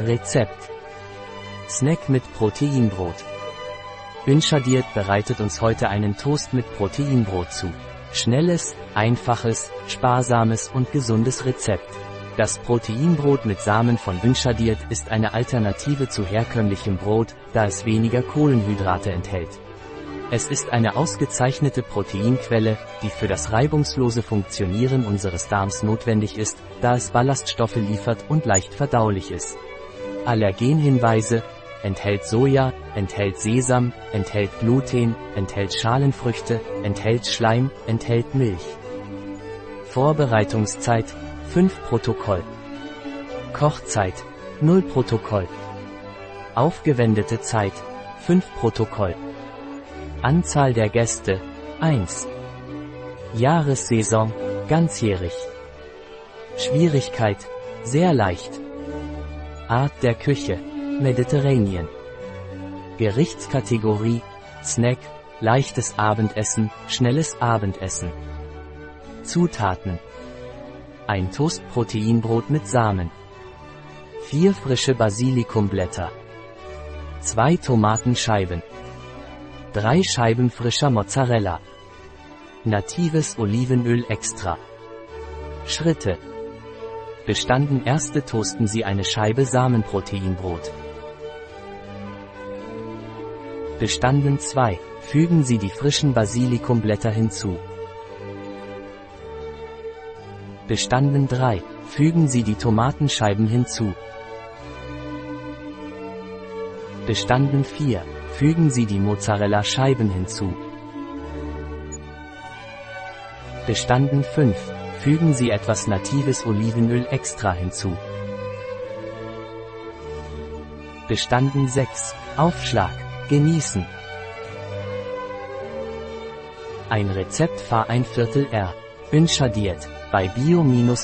Rezept. Snack mit Proteinbrot. Inshadiert bereitet uns heute einen Toast mit Proteinbrot zu. Schnelles, einfaches, sparsames und gesundes Rezept. Das Proteinbrot mit Samen von Wünschadiert ist eine Alternative zu herkömmlichem Brot, da es weniger Kohlenhydrate enthält. Es ist eine ausgezeichnete Proteinquelle, die für das reibungslose Funktionieren unseres Darms notwendig ist, da es Ballaststoffe liefert und leicht verdaulich ist. Allergenhinweise, enthält Soja, enthält Sesam, enthält Gluten, enthält Schalenfrüchte, enthält Schleim, enthält Milch. Vorbereitungszeit 5 Protokoll. Kochzeit 0 Protokoll. Aufgewendete Zeit 5 Protokoll. Anzahl der Gäste 1. Jahressaison ganzjährig. Schwierigkeit sehr leicht. Art der Küche Mediterranean. Gerichtskategorie Snack, leichtes Abendessen, schnelles Abendessen. Zutaten. Ein Toastproteinbrot mit Samen. Vier frische Basilikumblätter. Zwei Tomatenscheiben. Drei Scheiben frischer Mozzarella. Natives Olivenöl extra. Schritte. Bestanden erste toasten Sie eine Scheibe Samenproteinbrot. Bestanden 2. Fügen Sie die frischen Basilikumblätter hinzu. Bestanden 3. Fügen Sie die Tomatenscheiben hinzu. Bestanden 4. Fügen Sie die Mozzarella-Scheiben hinzu. Bestanden 5. Fügen Sie etwas natives Olivenöl extra hinzu. Bestanden 6. Aufschlag. Genießen. Ein Rezept Fahr ein Viertel R. Inschadiert bei bio-pharma.es